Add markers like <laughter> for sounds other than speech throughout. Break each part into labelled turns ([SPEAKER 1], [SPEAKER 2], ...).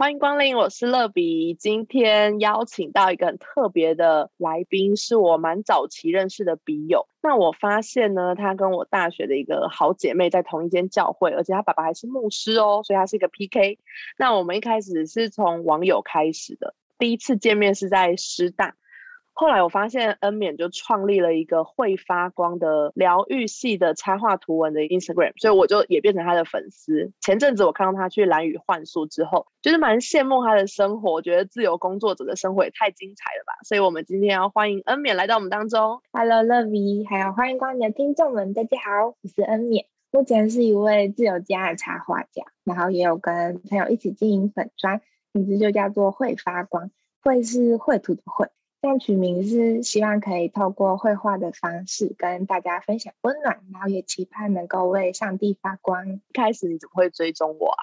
[SPEAKER 1] 欢迎光临，我是乐比。今天邀请到一个很特别的来宾，是我蛮早期认识的笔友。那我发现呢，她跟我大学的一个好姐妹在同一间教会，而且她爸爸还是牧师哦，所以她是一个 PK。那我们一开始是从网友开始的，第一次见面是在师大。后来我发现恩勉就创立了一个会发光的疗愈系的插画图文的 Instagram，所以我就也变成他的粉丝。前阵子我看到他去蓝屿幻术之后，就是蛮羡慕他的生活，觉得自由工作者的生活也太精彩了吧。所以我们今天要欢迎恩勉来到我们当中。
[SPEAKER 2] Hello Lovey，还有欢迎光临的听众们，大家好，我是恩勉，目前是一位自由家的插画家，然后也有跟朋友一起经营粉砖，名字就叫做会发光，会是绘图的绘。这样取名是希望可以透过绘画的方式跟大家分享温暖，然后也期盼能够为上帝发光。
[SPEAKER 1] 开始你怎么会追踪我啊？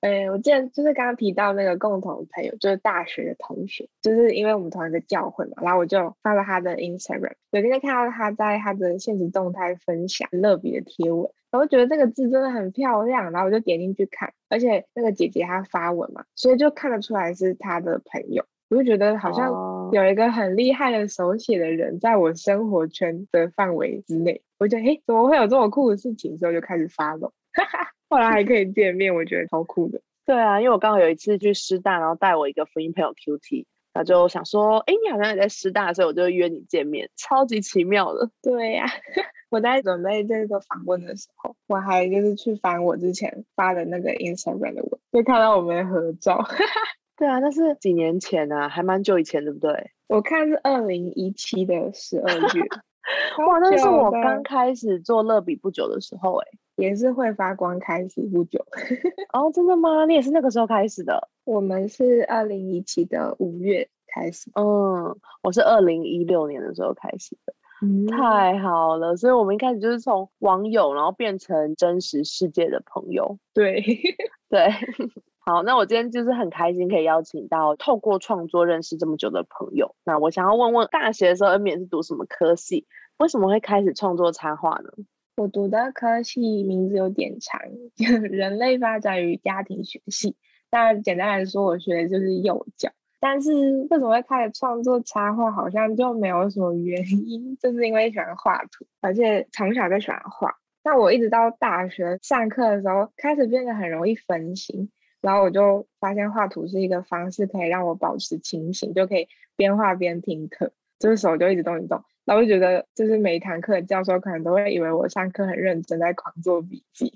[SPEAKER 2] 呃，<laughs> 我记得就是刚刚提到那个共同朋友，就是大学的同学，就是因为我们同一个教会嘛，然后我就发了他的 Instagram，有今天看到他在他的现实动态分享乐比的贴文，我就觉得这个字真的很漂亮，然后我就点进去看，而且那个姐姐她发文嘛，所以就看得出来是他的朋友。我就觉得好像有一个很厉害的手写的人在我生活圈的范围之内，我觉得诶，怎么会有这么酷的事情？之后就开始发了，<laughs> 后来还可以见面，我觉得超酷的。
[SPEAKER 1] 对啊，因为我刚好有一次去师大，然后带我一个福音朋友 QT，他就想说，哎，你好像也在师大，所以我就约你见面，超级奇妙的。
[SPEAKER 2] 对呀，<laughs> 我在准备这个访问的时候，我还就是去翻我之前发的那个 Instagram 的文，就看到我们的合照。<laughs>
[SPEAKER 1] 对啊，那是几年前啊，还蛮久以前，对不对？
[SPEAKER 2] 我看是二零一七的十二月，<laughs>
[SPEAKER 1] 哇，那是我刚开始做乐比不久的时候，哎，
[SPEAKER 2] 也是会发光开始不久。
[SPEAKER 1] 哦，真的吗？你也是那个时候开始的？<laughs>
[SPEAKER 2] 我们是二零一七的五月开始，
[SPEAKER 1] 嗯，我是二零一六年的时候开始的，嗯太好了，所以我们一开始就是从网友，然后变成真实世界的朋友，
[SPEAKER 2] 对，
[SPEAKER 1] 对。<laughs> 好，那我今天就是很开心可以邀请到透过创作认识这么久的朋友。那我想要问问，大学的时候恩勉是读什么科系？为什么会开始创作插画呢？
[SPEAKER 2] 我读的科系名字有点长，<laughs> 人类发展与家庭学系。那简单来说，我学的就是幼教。但是为什么会开始创作插画？好像就没有什么原因，<laughs> 就是因为喜欢画图，而且从小就喜欢画。那我一直到大学上课的时候，开始变得很容易分心。然后我就发现画图是一个方式，可以让我保持清醒，就可以边画边听课，就是手就一直动一动。然后就觉得，就是每一堂课教授可能都会以为我上课很认真，在狂做笔记。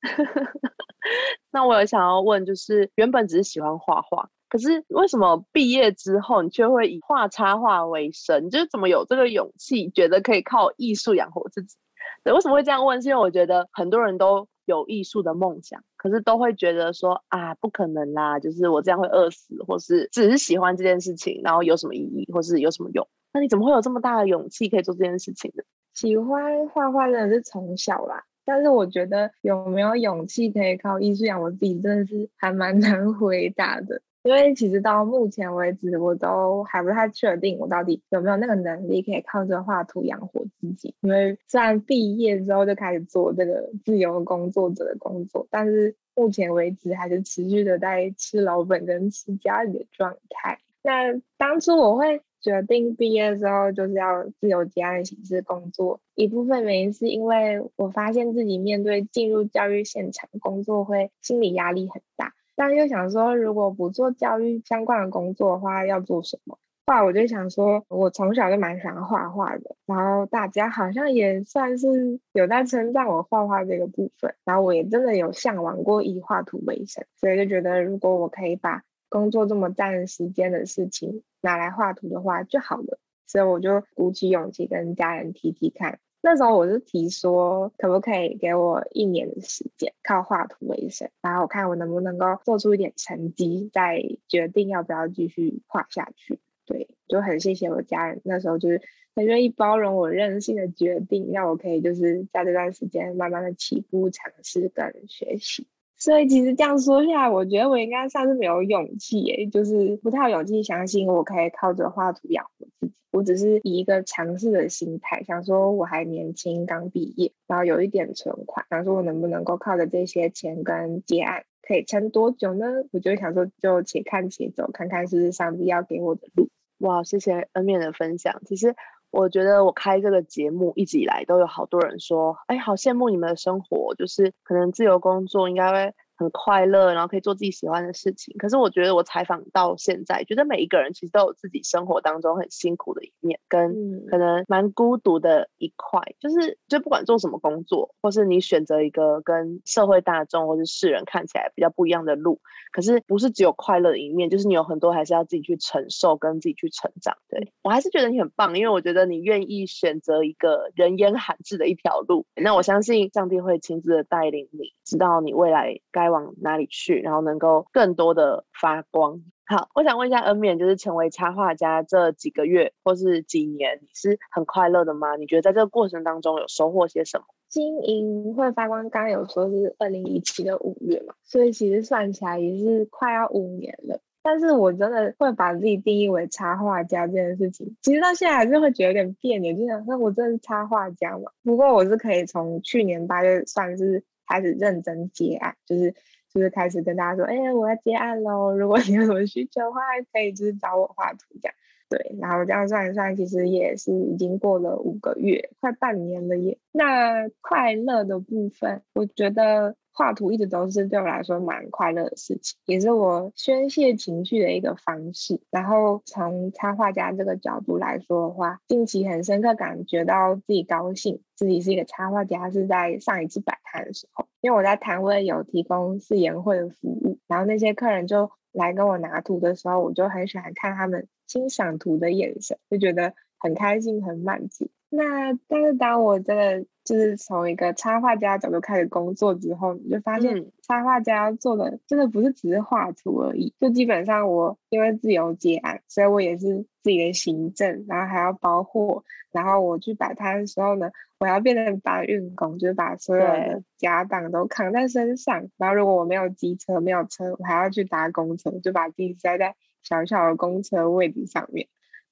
[SPEAKER 2] <laughs>
[SPEAKER 1] 那我有想要问，就是原本只是喜欢画画，可是为什么毕业之后你却会以画插画为生？就是怎么有这个勇气，觉得可以靠艺术养活自己？对，为什么会这样问？是因为我觉得很多人都。有艺术的梦想，可是都会觉得说啊，不可能啦，就是我这样会饿死，或是只是喜欢这件事情，然后有什么意义，或是有什么用？那你怎么会有这么大的勇气可以做这件事情呢？
[SPEAKER 2] 喜欢画画真的是从小啦，但是我觉得有没有勇气可以靠艺术养活自己，真的是还蛮 <laughs> 难回答的。因为其实到目前为止，我都还不太确定我到底有没有那个能力可以靠着画图养活自己。因为虽然毕业之后就开始做这个自由工作者的工作，但是目前为止还是持续的在吃老本跟吃家里的状态。那当初我会决定毕业之后就是要自由接案形式工作，一部分原因是因为我发现自己面对进入教育现场工作会心理压力很大。但又想说，如果不做教育相关的工作的话，要做什么？后来我就想说，我从小就蛮喜欢画画的，然后大家好像也算是有在称赞我画画这个部分，然后我也真的有向往过以画图为生，所以就觉得如果我可以把工作这么占时间的事情拿来画图的话就好了，所以我就鼓起勇气跟家人提提看。那时候我是提说，可不可以给我一年的时间，靠画图为生，然后我看我能不能够做出一点成绩，再决定要不要继续画下去。对，就很谢谢我家人，那时候就是很愿意包容我任性的决定，让我可以就是在这段时间慢慢的起步尝试跟学习。所以其实这样说下来，我觉得我应该算是没有勇气诶，就是不太有勇气相信我可以靠着画图养活自己。我只是以一个尝试的心态，想说我还年轻，刚毕业，然后有一点存款，想说我能不能够靠着这些钱跟接案，可以撑多久呢？我就想说，就且看且走，看看是不是上帝要给我的路。
[SPEAKER 1] 哇，谢谢恩面的分享。其实我觉得我开这个节目一直以来都有好多人说，哎，好羡慕你们的生活，就是可能自由工作应该会。很快乐，然后可以做自己喜欢的事情。可是我觉得我采访到现在，觉得每一个人其实都有自己生活当中很辛苦的一面，跟可能蛮孤独的一块。就是就不管做什么工作，或是你选择一个跟社会大众或是世人看起来比较不一样的路，可是不是只有快乐的一面，就是你有很多还是要自己去承受，跟自己去成长。对我还是觉得你很棒，因为我觉得你愿意选择一个人烟罕至的一条路。那我相信上帝会亲自的带领你，知道你未来该。往哪里去，然后能够更多的发光。好，我想问一下恩冕，就是成为插画家这几个月或是几年，你是很快乐的吗？你觉得在这个过程当中有收获些什么？
[SPEAKER 2] 经营会发光，刚刚有说是二零一七的五月嘛，所以其实算起来也是快要五年了。但是我真的会把自己定义为插画家这件事情，其实到现在还是会觉得有点别扭，就想说我真的是插画家嘛？不过我是可以从去年八月算是。开始认真接案，就是就是开始跟大家说，哎，我要接案喽！如果你有什么需求的话，可以就是找我画图这样。对，然后这样算一算，其实也是已经过了五个月，快半年了耶。那快乐的部分，我觉得。画图一直都是对我来说蛮快乐的事情，也是我宣泄情绪的一个方式。然后从插画家这个角度来说的话，近期很深刻感觉到自己高兴，自己是一个插画家，是在上一次摆摊的时候，因为我在摊位有提供四言会的服务，然后那些客人就来跟我拿图的时候，我就很喜欢看他们欣赏图的眼神，就觉得很开心、很满足。那但是当我真的就是从一个插画家角度开始工作之后，你就发现插画家做的真的不是只是画图而已。就基本上我因为自由接案，所以我也是自己的行政，然后还要包货，然后我去摆摊的时候呢，我要变成搬运工，就是把所有的家当都扛在身上。然后如果我没有机车，没有车，我还要去搭公车，就把自己塞在小小的公车位置上面，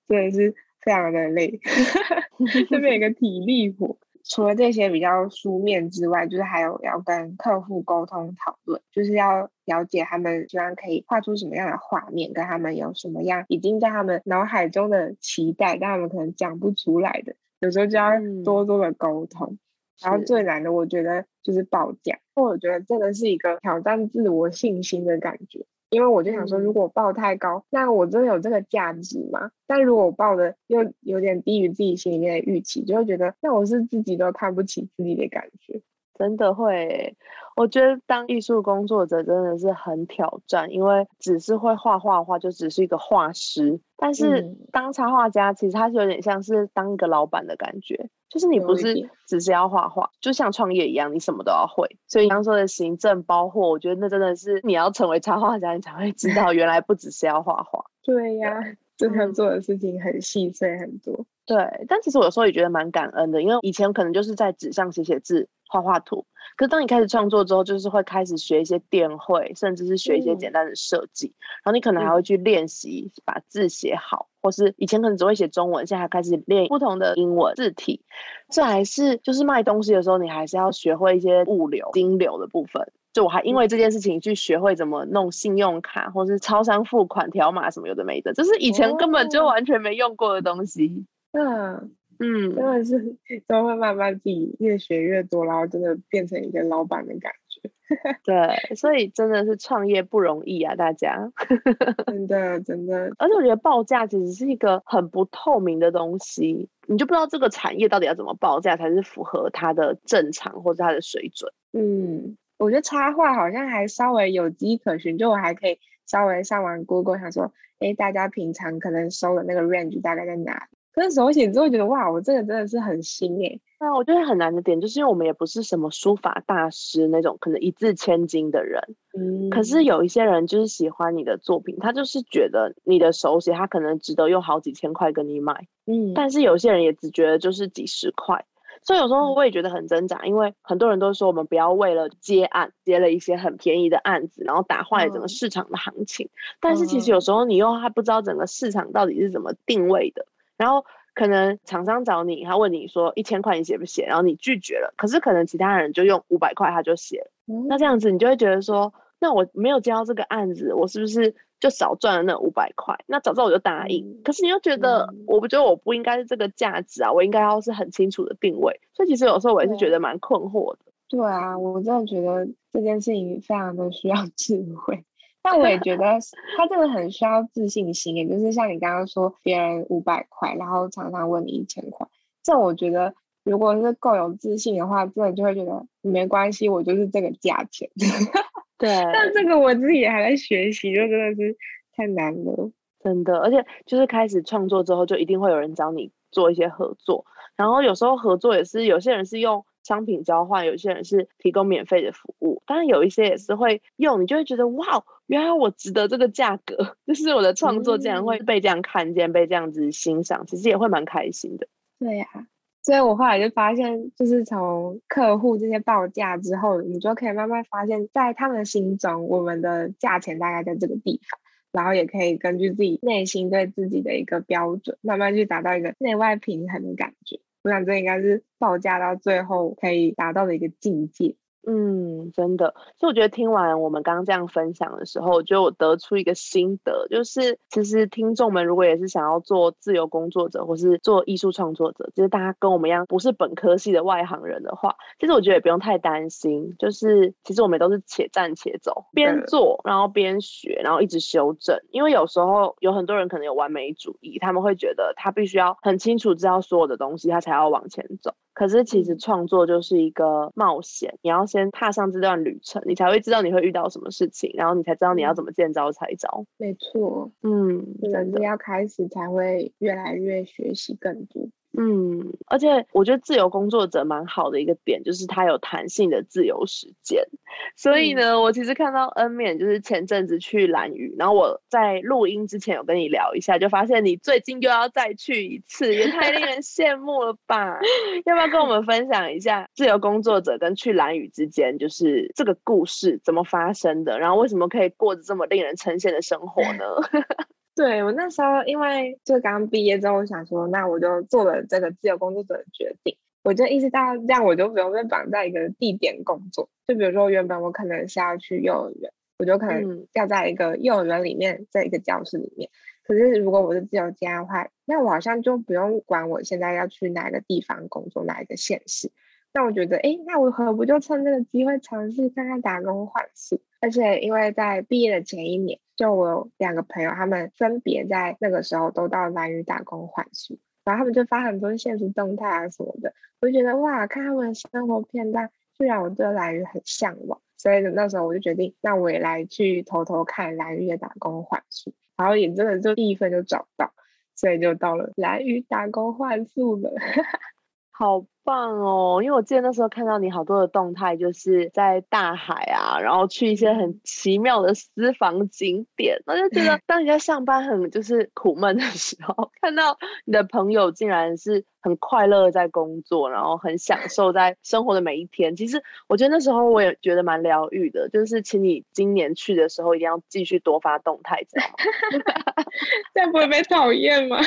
[SPEAKER 2] 真的是。非常的累，<laughs> 这边有个体力活。除了这些比较书面之外，就是还有要跟客户沟通讨论，就是要了解他们希望可以画出什么样的画面，跟他们有什么样已经在他们脑海中的期待，但他们可能讲不出来的，有时候就要多多的沟通。然后最难的，我觉得就是报价，我觉得这个是一个挑战自我信心的感觉。因为我就想说，如果报太高，那我真的有这个价值吗？但如果我报的又有点低于自己心里面的预期，就会觉得那我是自己都看不起自己的感觉，
[SPEAKER 1] 真的会。我觉得当艺术工作者真的是很挑战，因为只是会画画的话，就只是一个画师。但是当插画家，其实他是有点像是当一个老板的感觉。就是你不是只是要画画，就像创业一样，你什么都要会。所以刚说的行政包货，我觉得那真的是你要成为插画家，你才会知道原来不只是要画画。
[SPEAKER 2] 对呀，这他做的事情很细碎很多。
[SPEAKER 1] 对，但其实我有时候也觉得蛮感恩的，因为以前可能就是在纸上写写字、画画图。可是当你开始创作之后，就是会开始学一些电绘，甚至是学一些简单的设计。然后你可能还会去练习把字写好，或是以前可能只会写中文，现在还开始练不同的英文字体。这还是就是卖东西的时候，你还是要学会一些物流、金流的部分。就我还因为这件事情去学会怎么弄信用卡，或是超商付款条码什么有的没的，就是以前根本就完全没用过的东西。
[SPEAKER 2] 嗯。嗯，真的是都会慢慢自己越学越多，然后真的变成一个老板的感觉。<laughs>
[SPEAKER 1] 对，所以真的是创业不容易啊，大家。<laughs>
[SPEAKER 2] 真的真的，
[SPEAKER 1] 而且我觉得报价其实是一个很不透明的东西，你就不知道这个产业到底要怎么报价才是符合它的正常或者它的水准。
[SPEAKER 2] 嗯，我觉得插画好像还稍微有迹可循，就我还可以稍微上完 Google 想说，哎，大家平常可能收的那个 range 大概在哪？可是手写之后觉得哇，我这个真的是很新哎。
[SPEAKER 1] 那我觉得很难的点，就是因为我们也不是什么书法大师那种可能一字千金的人。嗯。可是有一些人就是喜欢你的作品，他就是觉得你的手写，他可能值得用好几千块跟你买。嗯。但是有些人也只觉得就是几十块。所以有时候我也觉得很挣扎，因为很多人都说我们不要为了接案接了一些很便宜的案子，然后打坏整个市场的行情。但是其实有时候你又还不知道整个市场到底是怎么定位的，然后可能厂商找你，他问你说一千块你写不写，然后你拒绝了，可是可能其他人就用五百块他就写了，那这样子你就会觉得说，那我没有接到这个案子，我是不是？就少赚了那五百块，那早知道我就答应。可是你又觉得，我不觉得我不应该是这个价值啊，我应该要是很清楚的定位。所以其实有时候我也是觉得蛮困惑的。
[SPEAKER 2] 对啊，我真的觉得这件事情非常的需要 <laughs> 智慧。但我也觉得 <laughs> 他真的很需要自信心，也就是像你刚刚说，别人五百块，然后常常问你一千块，这我觉得如果是够有自信的话，真的就会觉得没关系，我就是这个价钱。<laughs> <laughs>
[SPEAKER 1] 对，
[SPEAKER 2] 但这个我自己也还在学习，就真的是太难了，
[SPEAKER 1] 真的。而且就是开始创作之后，就一定会有人找你做一些合作，然后有时候合作也是有些人是用商品交换，有些人是提供免费的服务，当然有一些也是会用，你就会觉得哇，原来我值得这个价格，<laughs> 就是我的创作竟然会被这样看见，被这样子欣赏，其实也会蛮开心的。
[SPEAKER 2] 对呀。所以我后来就发现，就是从客户这些报价之后，你就可以慢慢发现，在他们心中，我们的价钱大概在这个地方，然后也可以根据自己内心对自己的一个标准，慢慢去达到一个内外平衡的感觉。我想这应该是报价到最后可以达到的一个境界。
[SPEAKER 1] 嗯，真的，所以我觉得听完我们刚刚这样分享的时候，我觉得我得出一个心得，就是其实听众们如果也是想要做自由工作者，或是做艺术创作者，就是大家跟我们一样不是本科系的外行人的话，其实我觉得也不用太担心，就是其实我们都是且战且走，边做然后边学，然后一直修正，因为有时候有很多人可能有完美主义，他们会觉得他必须要很清楚知道所有的东西，他才要往前走。可是其实创作就是一个冒险，你要先踏上这段旅程，你才会知道你会遇到什么事情，然后你才知道你要怎么见招拆招。
[SPEAKER 2] 没错，嗯，真的要开始才会越来越学习更多。
[SPEAKER 1] 嗯，而且我觉得自由工作者蛮好的一个点，就是他有弹性的自由时间。所以呢，我其实看到恩面就是前阵子去蓝屿，然后我在录音之前有跟你聊一下，就发现你最近又要再去一次，也太令人羡慕了吧？<laughs> 要不要跟我们分享一下自由工作者跟去蓝屿之间，就是这个故事怎么发生的？然后为什么可以过着这么令人称羡的生活呢？<laughs>
[SPEAKER 2] 对我那时候，因为就刚毕业之后，我想说，那我就做了这个自由工作者的决定。我就意识到，这样我就不用被绑在一个地点工作。就比如说，原本我可能是要去幼儿园，我就可能要在一个幼儿园里面，在一个教室里面。可是如果我是自由家的话，那我好像就不用管我现在要去哪个地方工作，哪一个县市。那我觉得，哎，那我何不就趁这个机会尝试看看打工换宿？而且因为在毕业的前一年。就我有两个朋友，他们分别在那个时候都到蓝屿打工换宿，然后他们就发很多现实动态啊什么的，我就觉得哇，看他们的生活片段，就让我对蓝屿很向往。所以那时候我就决定，那我也来去偷偷看蓝屿的打工换宿，然后也真的就第一份就找到，所以就到了蓝屿打工换宿了。<laughs>
[SPEAKER 1] 好棒哦！因为我记得那时候看到你好多的动态，就是在大海啊，然后去一些很奇妙的私房景点，我就觉得 <laughs> 当你在上班很就是苦闷的时候，看到你的朋友竟然是很快乐在工作，然后很享受在生活的每一天。其实我觉得那时候我也觉得蛮疗愈的，就是请你今年去的时候一定要继续多发动态，知道
[SPEAKER 2] 吗？<laughs> 这样不会被讨厌吗？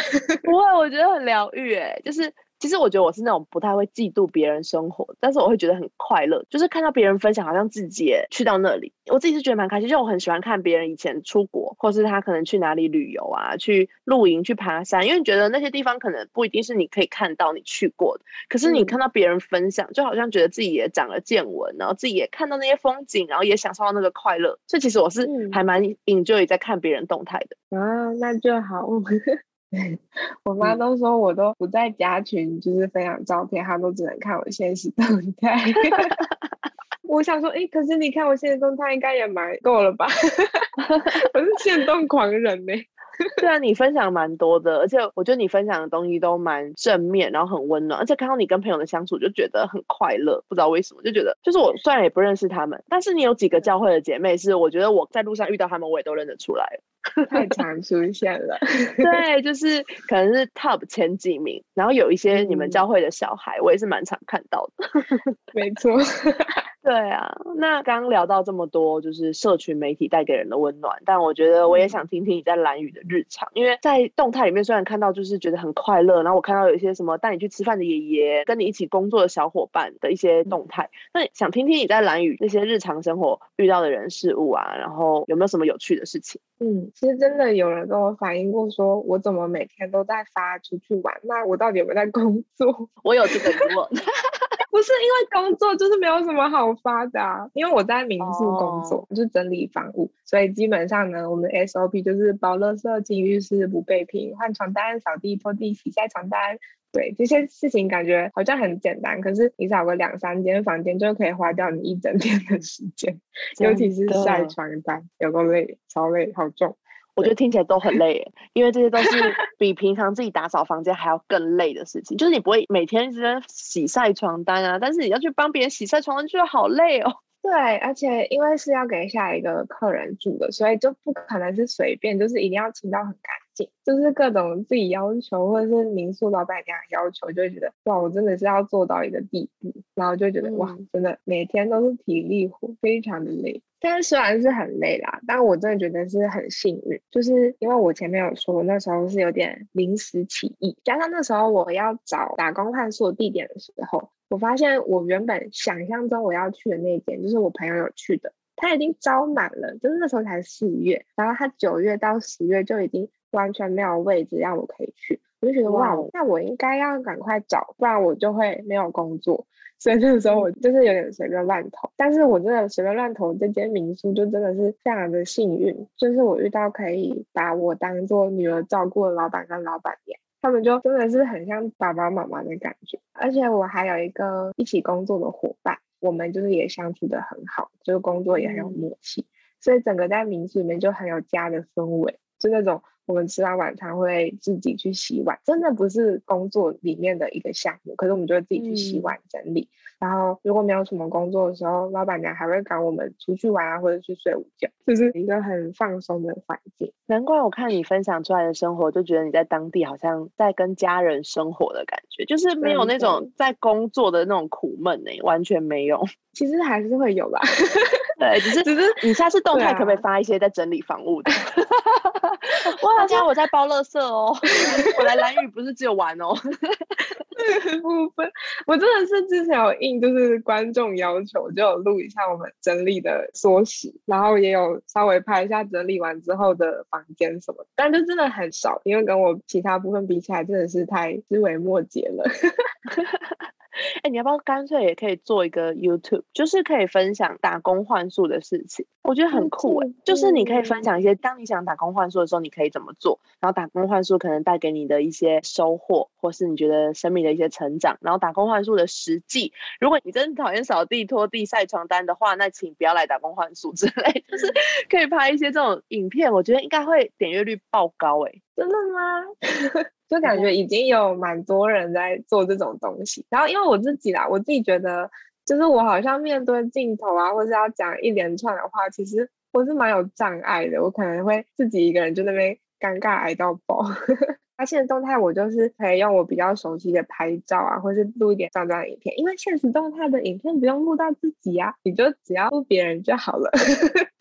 [SPEAKER 1] 不会，我觉得很疗愈哎，就是。其实我觉得我是那种不太会嫉妒别人生活，但是我会觉得很快乐，就是看到别人分享，好像自己也去到那里，我自己是觉得蛮开心。就我很喜欢看别人以前出国，或是他可能去哪里旅游啊，去露营、去爬山，因为觉得那些地方可能不一定是你可以看到你去过的，可是你看到别人分享，就好像觉得自己也长了见闻，然后自己也看到那些风景，然后也享受到那个快乐。所以其实我是还蛮 enjoy 在看别人动态的
[SPEAKER 2] 啊，那就好。<laughs> 我妈都说我都不在家群，就是分享照片，她都只能看我现实动态。<laughs> 我想说，哎，可是你看我现实动态应该也蛮够了吧？<laughs> 我是现动狂人呢。<laughs>
[SPEAKER 1] 对啊，你分享蛮多的，而且我觉得你分享的东西都蛮正面，然后很温暖，而且看到你跟朋友的相处，就觉得很快乐。不知道为什么，就觉得就是我虽然也不认识他们，但是你有几个教会的姐妹，是我觉得我在路上遇到他们，我也都认得出来
[SPEAKER 2] 太 <laughs> 常出现了。
[SPEAKER 1] 对，就是可能是 top 前几名，然后有一些你们教会的小孩，我也是蛮常看到的。
[SPEAKER 2] 没错。<laughs>
[SPEAKER 1] 对啊，那刚聊到这么多，就是社群媒体带给人的温暖，但我觉得我也想听听你在蓝宇的日常，因为在动态里面虽然看到就是觉得很快乐，然后我看到有一些什么带你去吃饭的爷爷，跟你一起工作的小伙伴的一些动态，那想听听你在蓝宇那些日常生活遇到的人事物啊，然后有没有什么有趣的事情？
[SPEAKER 2] 嗯，其实真的有人跟我反映过，说我怎么每天都在发出去玩，那我到底有没有在工作？
[SPEAKER 1] 我有这个疑问。<laughs>
[SPEAKER 2] 不是因为工作，就是没有什么好发的。因为我在民宿工作，就整理房屋，所以基本上呢，我们的 SOP 就是包垃圾、进浴室、不备品、换床单、扫地、拖地、洗晒床单。对这些事情，感觉好像很简单，可是你扫个两三间房间，就可以花掉你一整天的时间。<laughs> 尤其是晒床单，有够累，超累，好重。
[SPEAKER 1] 我觉得听起来都很累，因为这些都是 <laughs> 比平常自己打扫房间还要更累的事情。就是你不会每天一直在洗晒床单啊，但是你要去帮别人洗晒床单，觉得好累哦。
[SPEAKER 2] 对，而且因为是要给下一个客人住的，所以就不可能是随便，就是一定要清到很干净，就是各种自己要求或者是民宿老板娘要求，就会觉得哇，我真的是要做到一个地步，然后就觉得哇，真的每天都是体力活，非常的累。但是虽然是很累啦，但我真的觉得是很幸运，就是因为我前面有说，我那时候是有点临时起意，加上那时候我要找打工换宿地点的时候。我发现我原本想象中我要去的那间，就是我朋友有去的，他已经招满了，就是那时候才四月，然后他九月到十月就已经完全没有位置让我可以去，我就觉得哇，那我应该要赶快找，不然我就会没有工作。所以那个时候我就是有点随便乱投，但是我真的随便乱投这间民宿就真的是非常的幸运，就是我遇到可以把我当做女儿照顾的老板跟老板娘。他们就真的是很像爸爸妈妈的感觉，而且我还有一个一起工作的伙伴，我们就是也相处的很好，就是工作也很有默契，所以整个在民宿里面就很有家的氛围，就那种我们吃完晚餐会自己去洗碗，真的不是工作里面的一个项目，可是我们就会自己去洗碗整理。然后如果没有什么工作的时候，老板娘还会赶我们出去玩啊，或者去睡午觉，就是一个很放松的环境。
[SPEAKER 1] 难怪我看你分享出来的生活，就觉得你在当地好像在跟家人生活的感觉，就是没有那种在工作的那种苦闷呢，完全没有。
[SPEAKER 2] 其实还是会有吧，<laughs>
[SPEAKER 1] 对，<laughs> 只是只是你下次动态可不可以发一些在整理房屋的？<laughs> 哇，今天我在包垃圾哦，<laughs> 我来蓝屿不是只有玩哦。
[SPEAKER 2] 部分，我真的是之前有应，就是观众要求，就有录一下我们整理的缩时，然后也有稍微拍一下整理完之后的房间什么，但就真的很少，因为跟我其他部分比起来，真的是太枝微末节了。
[SPEAKER 1] 哎，你要不要干脆也可以做一个 YouTube，就是可以分享打工换宿的事情？我觉得很酷哎，就是你可以分享一些，当你想打工换宿的时候，你可以怎么做？然后打工换宿可能带给你的一些收获，或是你觉得生命的一些成长。然后打工换宿的实际，如果你真的讨厌扫地、拖地、晒床单的话，那请不要来打工换宿之类。<laughs> 就是可以拍一些这种影片，我觉得应该会点阅率爆高哎。
[SPEAKER 2] 真的吗？<laughs> 就感觉已经有蛮多人在做这种东西。然后因为我自己啦，我自己觉得，就是我好像面对镜头啊，或是要讲一连串的话，其实我是蛮有障碍的。我可能会自己一个人就那边尴尬挨到爆。发现动态，我就是可以用我比较熟悉的拍照啊，或是录一点上传影片，因为现实动态的影片不用录到自己啊，你就只要录别人就好了。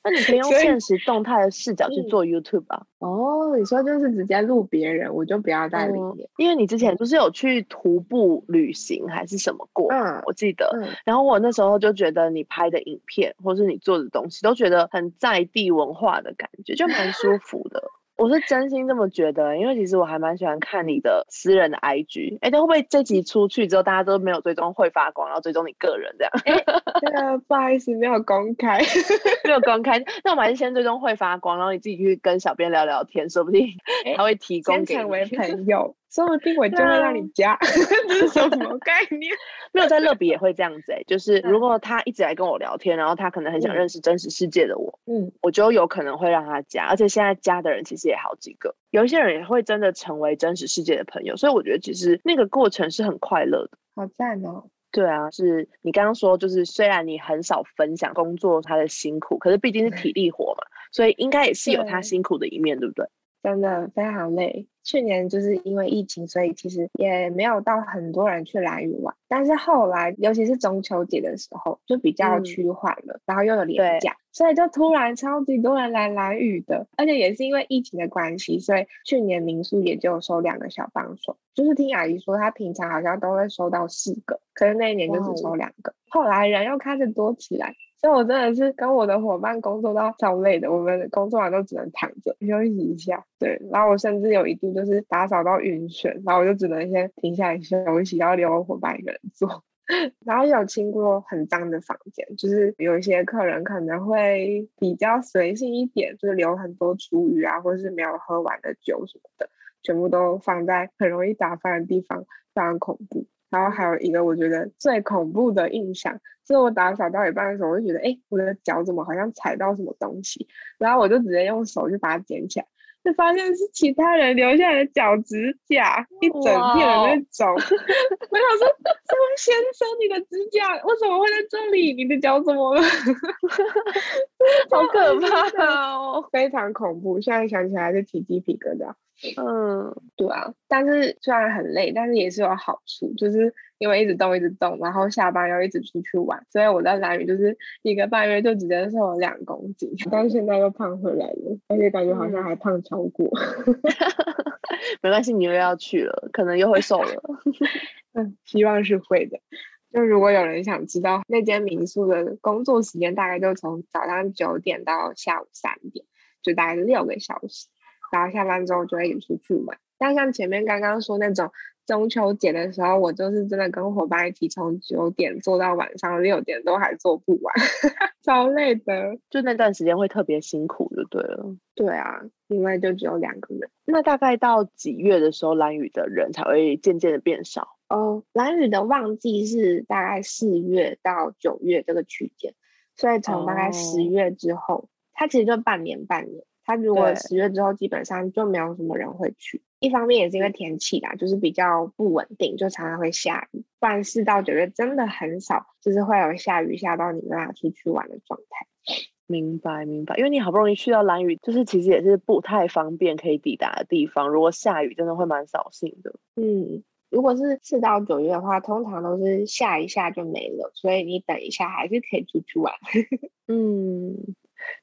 [SPEAKER 1] 那你可以用现实动态的视角去做 YouTube 啊。
[SPEAKER 2] 哦，你说就是直接录别人，我就不要在里面，
[SPEAKER 1] 因为你之前不是有去徒步旅行还是什么过？嗯，我记得。然后我那时候就觉得你拍的影片或是你做的东西，都觉得很在地文化的感觉，就蛮舒服的。我是真心这么觉得，因为其实我还蛮喜欢看你的私人的 IG。哎，但会不会这集出去之后，大家都没有追踪会发光，然后追踪你个人这样？
[SPEAKER 2] 这个不好意思，没有公开，<laughs>
[SPEAKER 1] 没有公开。那我们还是先追踪会发光，然后你自己去跟小编聊聊天，说不定 <laughs> 他会提供给
[SPEAKER 2] 成为朋友。说不定我就会让你加，<laughs> 这是什么概念？<laughs>
[SPEAKER 1] 没有在乐比也会这样子哎，就是 <laughs> 如果他一直来跟我聊天，然后他可能很想认识真实世界的我，嗯，我就有可能会让他加，而且现在加的人其实也好几个，有一些人也会真的成为真实世界的朋友，所以我觉得其实那个过程是很快乐的，
[SPEAKER 2] 好赞哦。
[SPEAKER 1] 对啊，是你刚刚说，就是虽然你很少分享工作他的辛苦，可是毕竟是体力活嘛，所以应该也是有他辛苦的一面，对不对？
[SPEAKER 2] 真的非常累。去年就是因为疫情，所以其实也没有到很多人去蓝屿玩。但是后来，尤其是中秋节的时候，就比较趋缓了，然后又有连假，所以就突然超级多人来蓝屿的。而且也是因为疫情的关系，所以去年民宿也就收两个小帮手。就是听阿姨说，她平常好像都会收到四个，可是那一年就只收两个。后来人又开始多起来。所以，我真的是跟我的伙伴工作到超累的，我们工作完都只能躺着休息一下。对，然后我甚至有一度就是打扫到晕眩，然后我就只能先停下来休息，然后留我伙伴一个人做。<laughs> 然后有清过很脏的房间，就是有一些客人可能会比较随性一点，就是留很多厨余啊，或是没有喝完的酒什么的，全部都放在很容易打翻的地方，非常恐怖。然后还有一个我觉得最恐怖的印象，是我打扫到一半的时候，我就觉得，哎，我的脚怎么好像踩到什么东西？然后我就直接用手就把它捡起来，就发现是其他人留下来的脚趾甲，一整片的那种。<laughs> 我想说，这位先生，你的指甲为什么会在这里？你的脚怎么了？<laughs>
[SPEAKER 1] 好可怕哦，
[SPEAKER 2] 非常恐怖，现在想起来就起鸡皮疙瘩。嗯，对啊，但是虽然很累，但是也是有好处，就是因为一直动一直动，然后下班又一直出去玩，所以我在蓝屿就是一个半月就直接瘦了两公斤，<laughs> 但是现在又胖回来了，而且感觉好像还胖超过。<laughs>
[SPEAKER 1] 没关系，你又要去了，可能又会瘦了。<laughs>
[SPEAKER 2] 嗯，希望是会的。就如果有人想知道那间民宿的工作时间，大概就从早上九点到下午三点，就大概六个小时。然后下班之后就会出去玩，但像前面刚刚说那种中秋节的时候，我就是真的跟伙伴一起从九点做到晚上六点都还做不完，<laughs> 超累的。
[SPEAKER 1] 就那段时间会特别辛苦，就对了。
[SPEAKER 2] 对啊，因为就只有两个人。
[SPEAKER 1] 那大概到几月的时候，蓝雨的人才会渐渐的变少？
[SPEAKER 2] 哦，蓝雨的旺季是大概四月到九月这个区间，所以从大概十月之后，它其实就半年半年。它如果十月之后基本上就没有什么人会去，一方面也是因为天气啦，就是比较不稳定，就常常会下雨。不然四到九月真的很少，就是会有下雨下到你没办法出去玩的状态。
[SPEAKER 1] 明白明白，因为你好不容易去到蓝雨，就是其实也是不太方便可以抵达的地方。如果下雨，真的会蛮扫兴的。
[SPEAKER 2] 嗯，如果是四到九月的话，通常都是下一下就没了，所以你等一下还是可以出去玩。<laughs> 嗯。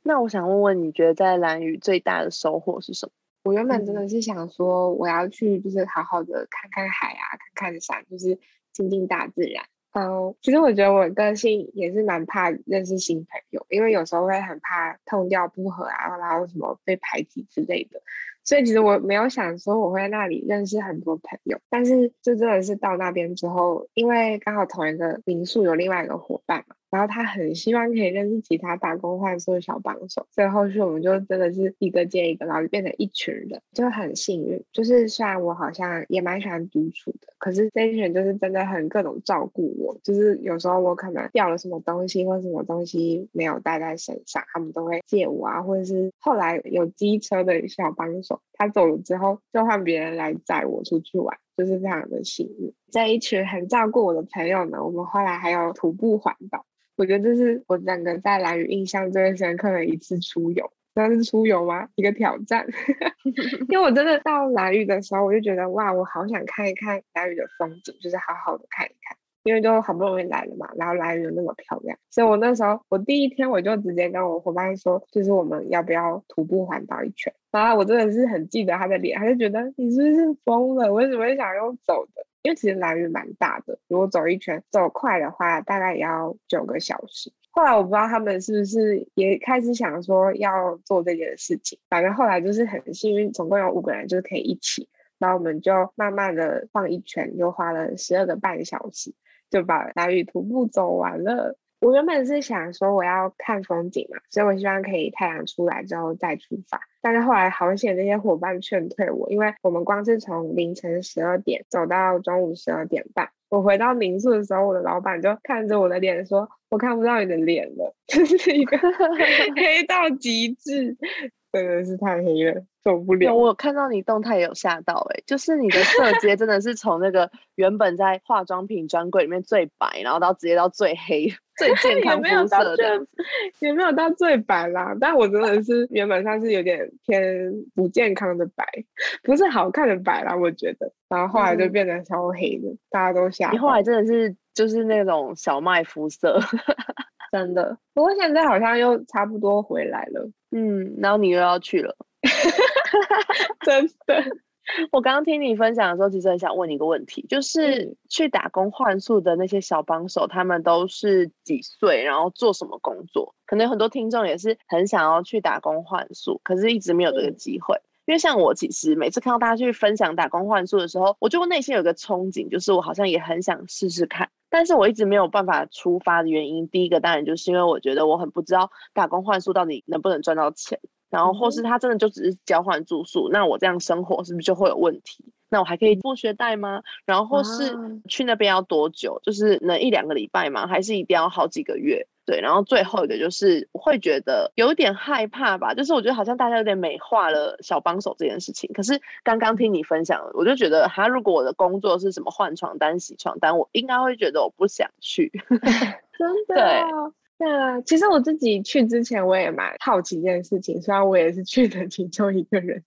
[SPEAKER 1] 那我想问问，你觉得在蓝屿最大的收获是什么？
[SPEAKER 2] 我原本真的是想说，我要去就是好好的看看海啊，看看山，就是亲近大自然。嗯，其实我觉得我个性也是蛮怕认识新朋友，因为有时候会很怕痛掉不合啊，然后什么被排挤之类的。所以其实我没有想说我会在那里认识很多朋友，但是就真的是到那边之后，因为刚好同一个民宿有另外一个伙伴嘛，然后他很希望可以认识其他打工换宿的小帮手，所以后续我们就真的是一个接一个，然后就变成一群人，就很幸运。就是虽然我好像也蛮喜欢独处的，可是这一群就是真的很各种照顾我，就是有时候我可能掉了什么东西或什么东西没有带在身上，他们都会借我啊，或者是后来有机车的小帮手。他走了之后，就换别人来载我出去玩，就是非常的幸运。在一群很照顾我的朋友呢，我们后来还有徒步环岛。我觉得这是我整个在蓝屿印象最深刻的一次出游。那是出游吗？一个挑战。<laughs> 因为我真的到蓝屿的时候，我就觉得哇，我好想看一看蓝屿的风景，就是好好的看一看。因为都好不容易来了嘛，然后来又那么漂亮，所以我那时候我第一天我就直接跟我伙伴说，就是我们要不要徒步环岛一圈？然后我真的是很记得他的脸，他就觉得你是不是疯了？为什么会想用走的？因为其实蓝雨蛮大的，如果走一圈走快的话，大概也要九个小时。后来我不知道他们是不是也开始想说要做这件事情，反正后来就是很幸运，总共有五个人就是可以一起，然后我们就慢慢的放一圈，就花了十二个半小时。就把蓝雨徒步走完了，我原本是想说我要看风景嘛，所以我希望可以太阳出来之后再出发。但是后来好险，那些伙伴劝退我，因为我们光是从凌晨十二点走到中午十二点半，我回到民宿的时候，我的老板就看着我的脸说：“我看不到你的脸了，<laughs> 就是一个 <laughs> 黑到极致，真的是太黑了。”受不了！
[SPEAKER 1] 我看到你动态有吓到哎，就是你的色阶真的是从那个原本在化妆品专柜里面最白，然后到直接到最黑、<laughs> 最健康肤色的，<laughs>
[SPEAKER 2] 也没有到最白啦。但我真的是原本上是有点偏不健康的白，不是好看的白啦，我觉得。然后后来就变得超黑的，大家都吓。
[SPEAKER 1] 你后来真的是就是那种小麦肤色，<laughs>
[SPEAKER 2] 真的。不过现在好像又差不多回来了，
[SPEAKER 1] 嗯。然后你又要去了。<laughs>
[SPEAKER 2] 真的，
[SPEAKER 1] 我刚刚听你分享的时候，其实很想问你一个问题，就是去打工换宿的那些小帮手，他们都是几岁，然后做什么工作？可能有很多听众也是很想要去打工换宿，可是一直没有这个机会。因为像我，其实每次看到大家去分享打工换宿的时候，我就内心有个憧憬，就是我好像也很想试试看，但是我一直没有办法出发的原因，第一个当然就是因为我觉得我很不知道打工换宿到底能不能赚到钱。然后，或是他真的就只是交换住宿，那我这样生活是不是就会有问题？那我还可以付学贷吗？然后或是去那边要多久？就是能一两个礼拜吗？还是一定要好几个月？对，然后最后一个就是会觉得有点害怕吧，就是我觉得好像大家有点美化了小帮手这件事情。可是刚刚听你分享，我就觉得，他，如果我的工作是什么换床单、洗床单，我应该会觉得我不想去。<laughs>
[SPEAKER 2] 真的。对。那其实我自己去之前，我也蛮好奇这件事情，虽然我也是去的其中一个人，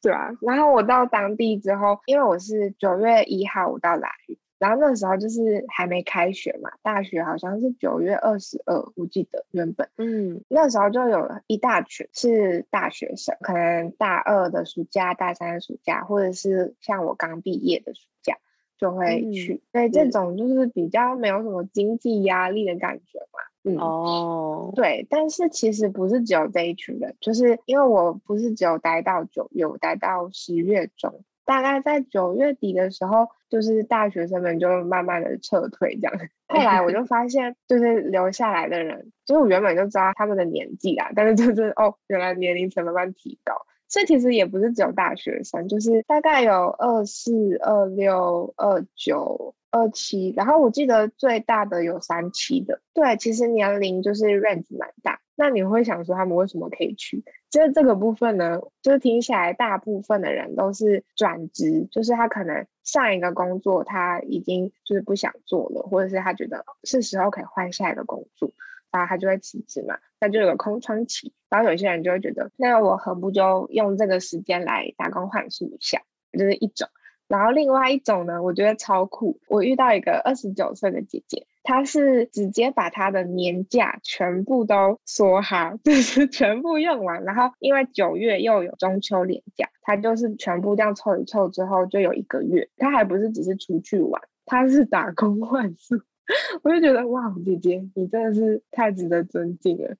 [SPEAKER 2] 对吧？然后我到当地之后，因为我是九月一号我到兰屿，然后那时候就是还没开学嘛，大学好像是九月二十二，我记得原本，嗯，那时候就有一大群是大学生，可能大二的暑假、大三的暑假，或者是像我刚毕业的暑假就会去，所以这种就是比较没有什么经济压力的感觉嘛。
[SPEAKER 1] 嗯哦，
[SPEAKER 2] 对，但是其实不是只有这一群人，就是因为我不是只有待到九月，我待到十月中，大概在九月底的时候，就是大学生们就慢慢的撤退这样。后来我就发现，就是留下来的人，就是我原本就知道他们的年纪啦，但是就是哦，原来年龄层慢慢提高，所以其实也不是只有大学生，就是大概有二四、二六、二九。二期，然后我记得最大的有三期的，对，其实年龄就是 range 蛮大。那你会想说他们为什么可以去？其实这个部分呢，就是听起来大部分的人都是转职，就是他可能上一个工作他已经就是不想做了，或者是他觉得是时候可以换下一个工作，然后他就会辞职嘛，那就有个空窗期。然后有些人就会觉得，那我何不就用这个时间来打工换宿一下？就是一种。然后另外一种呢，我觉得超酷。我遇到一个二十九岁的姐姐，她是直接把她的年假全部都说哈，<laughs> 就是全部用完。然后因为九月又有中秋连假，她就是全部这样凑一凑之后就有一个月。她还不是只是出去玩，她是打工换宿。<laughs> 我就觉得哇，姐姐你真的是太值得尊敬了。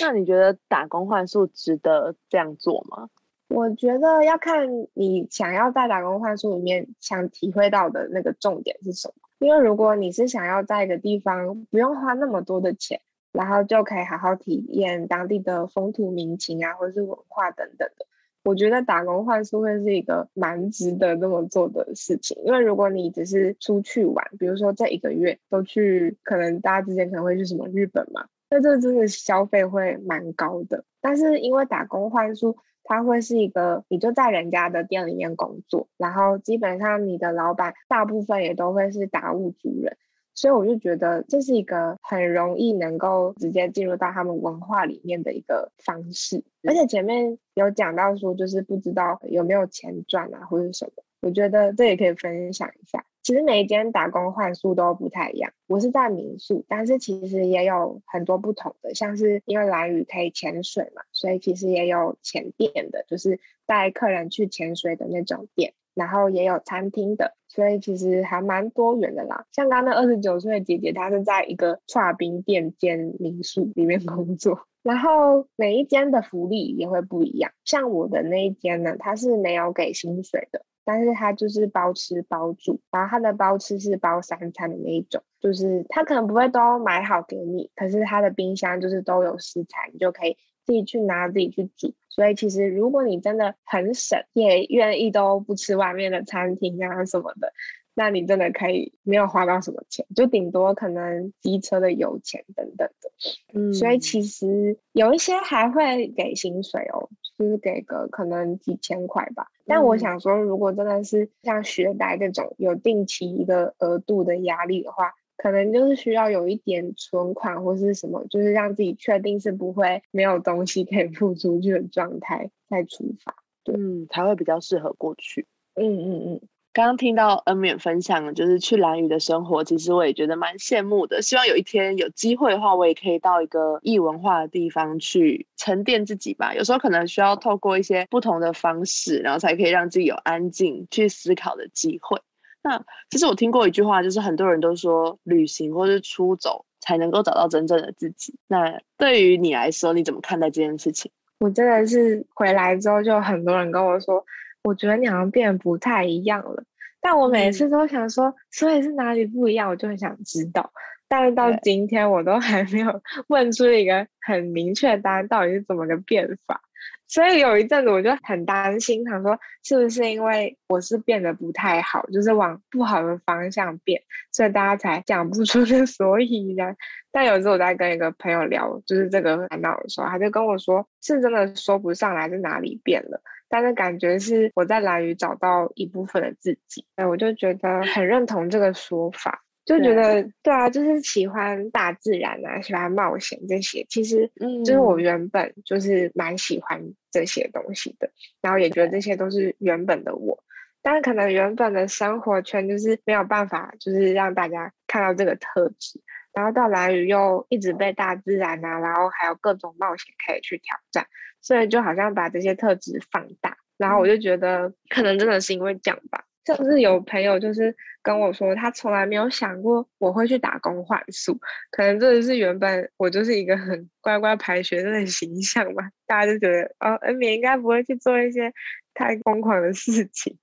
[SPEAKER 1] 那你觉得打工换宿值得这样做吗？
[SPEAKER 2] 我觉得要看你想要在打工换宿里面想体会到的那个重点是什么。因为如果你是想要在一个地方不用花那么多的钱，然后就可以好好体验当地的风土民情啊，或者是文化等等的，我觉得打工换宿会是一个蛮值得这么做的事情。因为如果你只是出去玩，比如说这一个月都去，可能大家之前可能会去什么日本嘛，那这真的消费会蛮高的。但是因为打工换宿，他会是一个，你就在人家的店里面工作，然后基本上你的老板大部分也都会是达悟族人，所以我就觉得这是一个很容易能够直接进入到他们文化里面的一个方式。而且前面有讲到说，就是不知道有没有钱赚啊，或者什么，我觉得这也可以分享一下。其实每一间打工换宿都不太一样。我是在民宿，但是其实也有很多不同的，像是因为蓝屿可以潜水嘛，所以其实也有潜店的，就是带客人去潜水的那种店。然后也有餐厅的，所以其实还蛮多元的啦。像刚刚那二十九岁的姐姐，她是在一个跨冰店兼民宿里面工作。<laughs> 然后每一间的福利也会不一样，像我的那一间呢，它是没有给薪水的，但是它就是包吃包住，然后它的包吃是包三餐的那一种，就是它可能不会都买好给你，可是它的冰箱就是都有食材，你就可以自己去拿自己去煮。所以其实如果你真的很省，也愿意都不吃外面的餐厅啊什么的。那你真的可以没有花到什么钱，就顶多可能机车的油钱等等的，嗯，所以其实有一些还会给薪水哦，就是给个可能几千块吧。但我想说，如果真的是像学贷这种有定期一个额度的压力的话，可能就是需要有一点存款或是什么，就是让自己确定是不会没有东西可以付出去的状态再出发，
[SPEAKER 1] 嗯，才会比较适合过去。
[SPEAKER 2] 嗯嗯嗯。
[SPEAKER 1] 刚刚听到恩勉分享，就是去蓝屿的生活，其实我也觉得蛮羡慕的。希望有一天有机会的话，我也可以到一个异文化的地方去沉淀自己吧。有时候可能需要透过一些不同的方式，然后才可以让自己有安静去思考的机会。那其实我听过一句话，就是很多人都说旅行或是出走才能够找到真正的自己。那对于你来说，你怎么看待这件事情？
[SPEAKER 2] 我真的是回来之后，就很多人跟我说。我觉得你好像变得不太一样了，但我每次都想说，所以是哪里不一样？我就很想知道，但是到今天我都还没有 <laughs> 问出一个很明确答案，到底是怎么个变法？所以有一阵子我就很担心，想说是不是因为我是变得不太好，就是往不好的方向变，所以大家才讲不出个 <laughs> 所以然。但有时候我在跟一个朋友聊，就是这个烦恼的时候，他就跟我说，是真的说不上来是哪里变了。但是感觉是我在蓝屿找到一部分的自己，哎，我就觉得很认同这个说法，就觉得对啊，就是喜欢大自然啊，喜欢冒险这些，其实嗯，就是我原本就是蛮喜欢这些东西的，然后也觉得这些都是原本的我，但是可能原本的生活圈就是没有办法，就是让大家看到这个特质，然后到蓝屿又一直被大自然啊，然后还有各种冒险可以去挑战。所以就好像把这些特质放大，然后我就觉得可能真的是因为这样吧。甚至有朋友就是跟我说，他从来没有想过我会去打工换宿，可能这是原本我就是一个很乖乖牌学生的形象吧。大家就觉得哦，恩敏应该不会去做一些太疯狂的事情。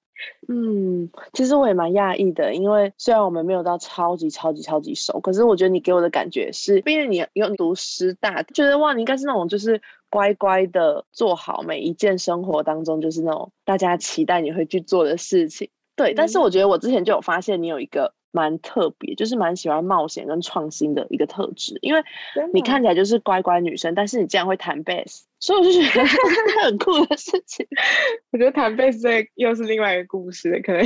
[SPEAKER 1] 嗯，其实我也蛮讶异的，因为虽然我们没有到超级超级超级熟，可是我觉得你给我的感觉是，毕竟你有读师大，觉得哇，你应该是那种就是乖乖的做好每一件生活当中就是那种大家期待你会去做的事情。对，但是我觉得我之前就有发现你有一个。蛮特别，就是蛮喜欢冒险跟创新的一个特质。因为你看起来就是乖乖女生，但是你竟然会弹贝斯，所以我就觉得 <laughs> 很酷的事情。<laughs>
[SPEAKER 2] 我觉得弹贝斯这又是另外一个故事，可能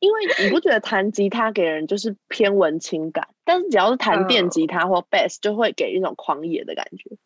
[SPEAKER 1] 因为你不觉得弹吉他给人就是偏文青感，但是只要是弹电吉他或贝斯，就会给一种狂野的感觉。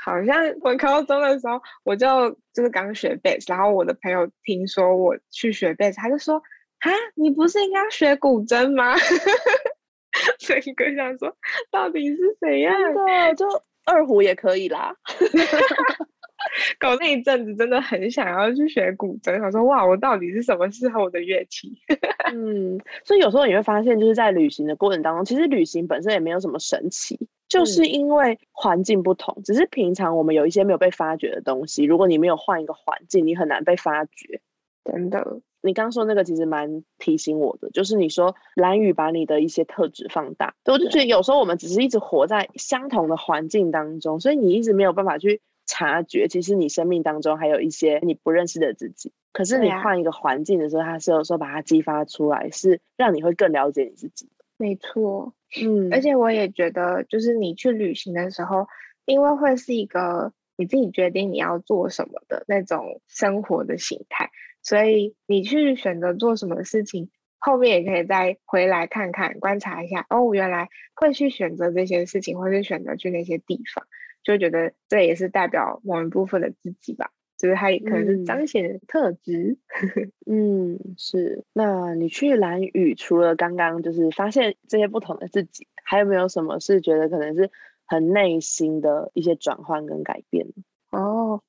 [SPEAKER 2] 好像我高中的时候，我就就是刚学贝斯，然后我的朋友听说我去学贝斯，他就说。啊，你不是应该学古筝吗？<laughs> 整个想说，到底是怎样
[SPEAKER 1] 的？就二胡也可以啦。<laughs>
[SPEAKER 2] 搞那一阵子真的很想要去学古筝，想说哇，我到底是什么适合我的乐器？<laughs>
[SPEAKER 1] 嗯，所以有时候你会发现，就是在旅行的过程当中，其实旅行本身也没有什么神奇，就是因为环境不同。只是平常我们有一些没有被发掘的东西，如果你没有换一个环境，你很难被发掘。
[SPEAKER 2] 真的。
[SPEAKER 1] 你刚说那个其实蛮提醒我的，就是你说蓝雨把你的一些特质放大，我就觉得有时候我们只是一直活在相同的环境当中，所以你一直没有办法去察觉，其实你生命当中还有一些你不认识的自己。可是你换一个环境的时候，它是有时候把它激发出来，是让你会更了解你自己。
[SPEAKER 2] 没错，嗯，而且我也觉得，就是你去旅行的时候，因为会是一个你自己决定你要做什么的那种生活的形态。所以你去选择做什么事情，后面也可以再回来看看、观察一下。哦，原来会去选择这些事情，或是选择去那些地方，就觉得这也是代表某一部分的自己吧。就是它也可能是彰显特质。<laughs>
[SPEAKER 1] 嗯，是。那你去蓝宇，除了刚刚就是发现这些不同的自己，还有没有什么是觉得可能是很内心的一些转换跟改变？
[SPEAKER 2] 哦，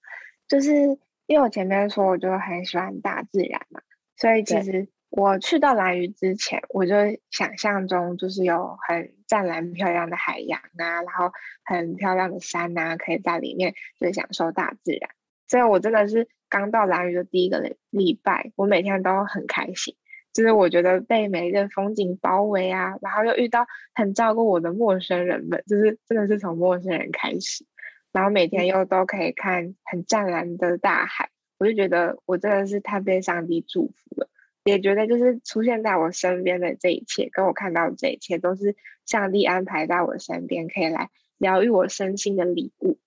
[SPEAKER 2] 就是。因为我前面说，我就很喜欢大自然嘛，所以其实我去到蓝屿之前，我就想象中就是有很湛蓝漂亮的海洋啊，然后很漂亮的山啊，可以在里面就享受大自然。所以我真的是刚到蓝屿的第一个礼礼拜，我每天都很开心，就是我觉得被美丽的风景包围啊，然后又遇到很照顾我的陌生人们，就是真的是从陌生人开始，然后每天又都可以看很湛蓝的大海，我就觉得我真的是太被上帝祝福了。也觉得就是出现在我身边的这一切，跟我看到的这一切，都是上帝安排在我身边，可以来疗愈我身心的礼物。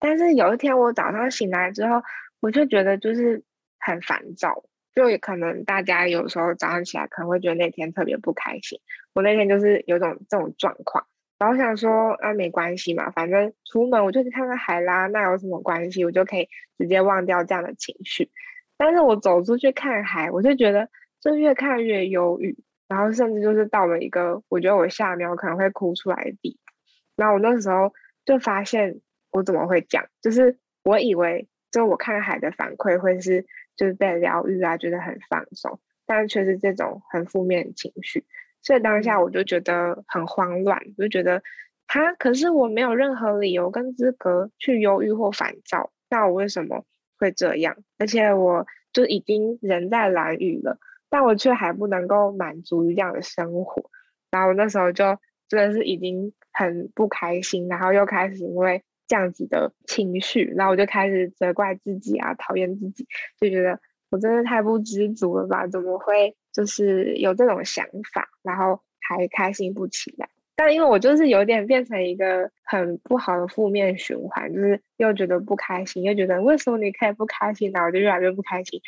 [SPEAKER 2] 但是有一天我早上醒来之后，我就觉得就是很烦躁，就也可能大家有时候早上起来可能会觉得那天特别不开心。我那天就是有种这种状况，然后想说啊没关系嘛，反正出门我就去看看海啦，那有什么关系？我就可以直接忘掉这样的情绪。但是我走出去看海，我就觉得就越看越忧郁，然后甚至就是到了一个我觉得我下秒可能会哭出来的地步。然后我那时候就发现我怎么会这样，就是我以为就我看海的反馈会是就是被疗愈啊，觉得很放松，但却是这种很负面的情绪。所以当下我就觉得很慌乱，我就觉得他可是我没有任何理由跟资格去忧郁或烦躁，那我为什么？会这样，而且我就已经人在蓝屿了，但我却还不能够满足于这样的生活。然后我那时候就真的是已经很不开心，然后又开始因为这样子的情绪，然后我就开始责怪自己啊，讨厌自己，就觉得我真的太不知足了吧？怎么会就是有这种想法，然后还开心不起来？但因为我就是有点变成一个很不好的负面循环，就是又觉得不开心，又觉得为什么你可以不开心，呢我就越来越不开心。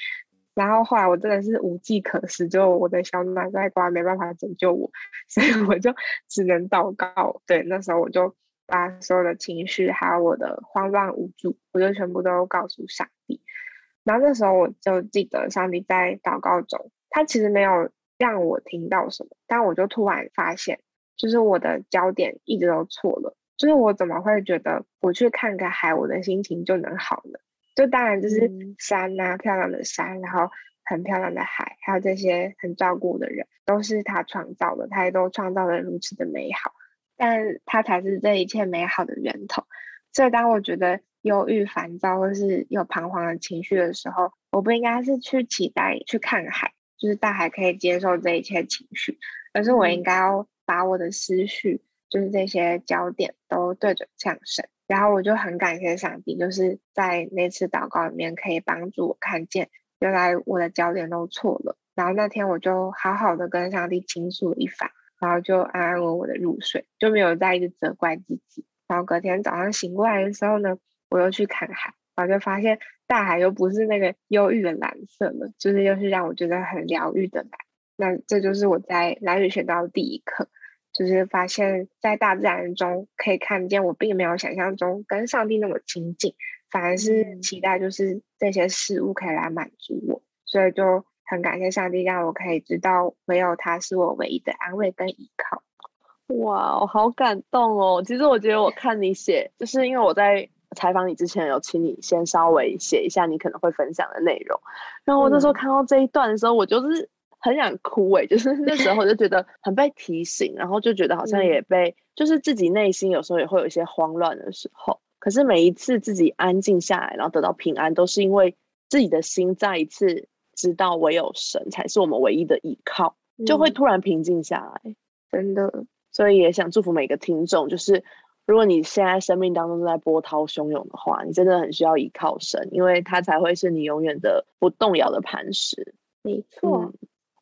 [SPEAKER 2] 然后后来我真的是无计可施，就我的小奶奶瓜没办法拯救我，<laughs> 所以我就只能祷告。对，那时候我就把所有的情绪还有我的慌乱无助，我就全部都告诉上帝。然后那时候我就记得上帝在祷告中，他其实没有让我听到什么，但我就突然发现。就是我的焦点一直都错了，就是我怎么会觉得我去看个海，我的心情就能好了？就当然就是山啊，漂亮的山，然后很漂亮的海，还有这些很照顾的人，都是他创造的，他也都创造的如此的美好，但他才是这一切美好的源头。所以当我觉得忧郁、烦躁或是有彷徨的情绪的时候，我不应该是去期待去看海，就是大海可以接受这一切情绪，而是我应该要。把我的思绪，就是这些焦点都对准向神，然后我就很感谢上帝，就是在那次祷告里面可以帮助我看见，原来我的焦点都错了。然后那天我就好好的跟上帝倾诉了一番，然后就安安稳稳的入睡，就没有再一直责怪自己。然后隔天早上醒过来的时候呢，我又去看海，然后就发现大海又不是那个忧郁的蓝色了，就是又是让我觉得很疗愈的蓝。那这就是我在蓝雨学到的第一课。就是发现，在大自然中可以看见，我并没有想象中跟上帝那么亲近，反而是期待就是这些事物可以来满足我，所以就很感谢上帝，让我可以知道，没有他是我唯一的安慰跟依靠。
[SPEAKER 1] 哇，我好感动哦！其实我觉得我看你写，就是因为我在采访你之前有请你先稍微写一下你可能会分享的内容，然后我那时候看到这一段的时候，我就是。很想哭哎，<laughs> 就是那时候我就觉得很被提醒，然后就觉得好像也被，就是自己内心有时候也会有一些慌乱的时候。可是每一次自己安静下来，然后得到平安，都是因为自己的心再一次知道唯有神才是我们唯一的依靠，就会突然平静下来。
[SPEAKER 2] 真的，
[SPEAKER 1] 所以也想祝福每个听众，就是如果你现在生命当中正在波涛汹涌的话，你真的很需要依靠神，因为他才会是你永远的不动摇的磐石。
[SPEAKER 2] 没错。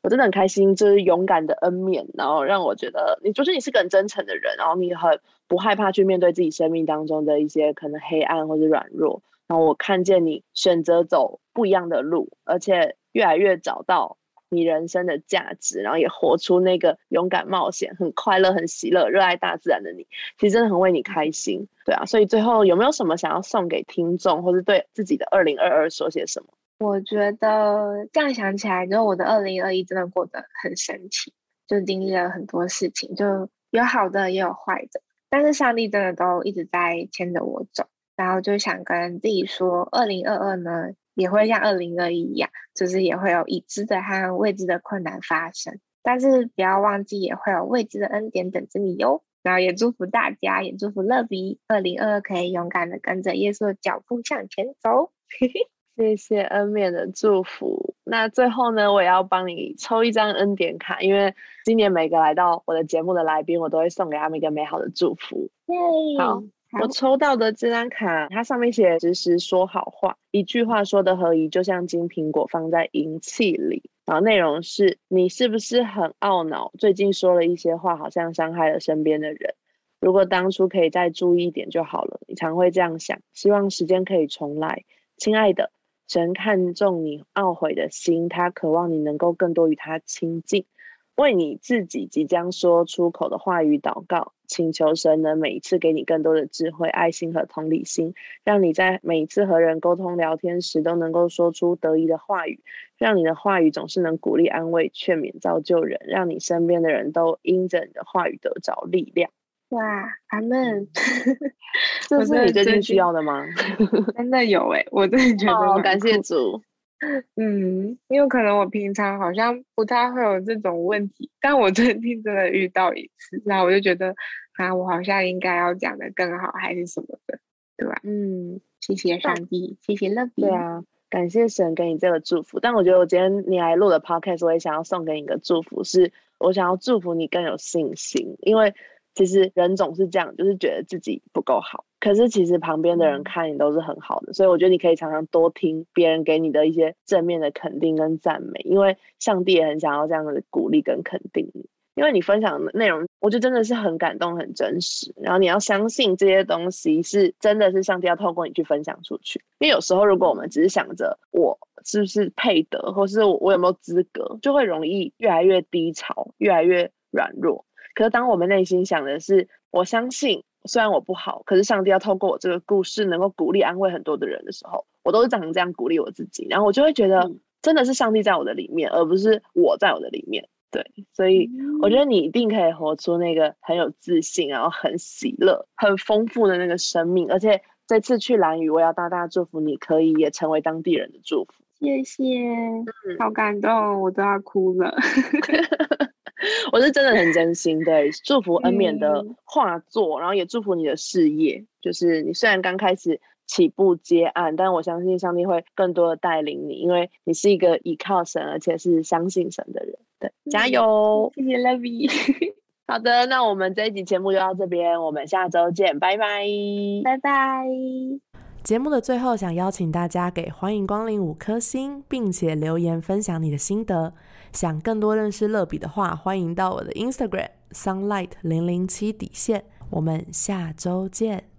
[SPEAKER 1] 我真的很开心，就是勇敢的恩免，然后让我觉得你就是你是个很真诚的人，然后你很不害怕去面对自己生命当中的一些可能黑暗或者软弱，然后我看见你选择走不一样的路，而且越来越找到你人生的价值，然后也活出那个勇敢冒险、很快乐、很喜乐、热爱大自然的你，其实真的很为你开心，对啊，所以最后有没有什么想要送给听众，或者对自己的二零二二说些什么？
[SPEAKER 2] 我觉得这样想起来，就我的二零二一真的过得很神奇，就经历了很多事情，就有好的也有坏的，但是上帝真的都一直在牵着我走。然后就想跟自己说，二零二二呢也会像二零二一一样，就是也会有已知的和未知的困难发生，但是不要忘记也会有未知的恩典等着你哟。然后也祝福大家，也祝福乐比二零二二可以勇敢的跟着耶稣的脚步向前走。<laughs>
[SPEAKER 1] 谢谢恩面的祝福。那最后呢，我也要帮你抽一张恩典卡，因为今年每个来到我的节目的来宾，我都会送给他们一个美好的祝福。好，我抽到的这张卡，它上面写“时时说好话”，一句话说的合宜，就像金苹果放在银器里。然后内容是你是不是很懊恼？最近说了一些话，好像伤害了身边的人。如果当初可以再注意一点就好了。你常会这样想，希望时间可以重来，亲爱的。神看重你懊悔的心，他渴望你能够更多与他亲近。为你自己即将说出口的话语祷告，请求神能每一次给你更多的智慧、爱心和同理心，让你在每一次和人沟通聊天时都能够说出得意的话语，让你的话语总是能鼓励、安慰、劝勉、造就人，让你身边的人都因着你的话语得着力量。
[SPEAKER 2] 哇，阿门！<laughs>
[SPEAKER 1] 这是你最近需要的吗？
[SPEAKER 2] 真的有哎，我真的觉得
[SPEAKER 1] 感谢主。
[SPEAKER 2] 嗯，因为可能我平常好像不太会有这种问题，但我最近真的遇到一次，然后我就觉得啊，我好像应该要讲的更好，还是什么的，对吧？嗯，谢谢上帝，谢谢乐比。
[SPEAKER 1] 对啊，感谢神给你这个祝福。但我觉得我今天你来录的 podcast，我也想要送给你一个祝福，是我想要祝福你更有信心，因为。其实人总是这样，就是觉得自己不够好。可是其实旁边的人看你都是很好的，所以我觉得你可以常常多听别人给你的一些正面的肯定跟赞美，因为上帝也很想要这样的鼓励跟肯定你。因为你分享的内容，我觉得真的是很感动、很真实。然后你要相信这些东西是真的是上帝要透过你去分享出去。因为有时候如果我们只是想着我是不是配得，或是我有没有资格，就会容易越来越低潮，越来越软弱。可是，当我们内心想的是，我相信，虽然我不好，可是上帝要透过我这个故事，能够鼓励、安慰很多的人的时候，我都是常常这样鼓励我自己，然后我就会觉得，真的是上帝在我的里面，而不是我在我的里面。对，所以我觉得你一定可以活出那个很有自信，然后很喜乐、很丰富的那个生命。而且这次去蓝屿，我要大大祝福你，可以也成为当地人的祝福。
[SPEAKER 2] 谢谢，好感动，我都要哭了。<laughs> <laughs>
[SPEAKER 1] 我是真的很真心，对，祝福恩免的画作，然后也祝福你的事业。就是你虽然刚开始起步接案，但我相信上帝会更多的带领你，因为你是一个依靠神而且是相信神的人。对，加油！
[SPEAKER 2] 谢谢 Lovey。<laughs>
[SPEAKER 1] 好的，那我们这一集节目就到这边，我们下周见，拜拜，
[SPEAKER 2] 拜拜。
[SPEAKER 3] 节目的最后，想邀请大家给欢迎光临五颗星，并且留言分享你的心得。想更多认识乐比的话，欢迎到我的 Instagram sunlight 零零七底线。我们下周见。